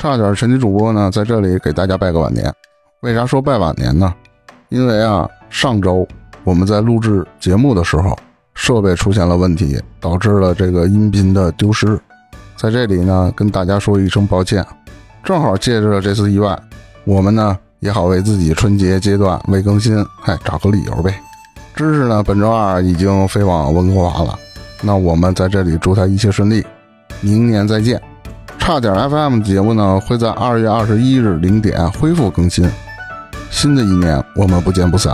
差点神奇主播呢，在这里给大家拜个晚年。为啥说拜晚年呢？因为啊，上周我们在录制节目的时候，设备出现了问题，导致了这个音频的丢失。在这里呢，跟大家说一声抱歉。正好借着这次意外，我们呢也好为自己春节阶段未更新，嗨，找个理由呗。知识呢，本周二已经飞往温哥华了，那我们在这里祝他一切顺利。明年再见。差点 FM 节目呢会在二月二十一日零点恢复更新。新的一年，我们不见不散。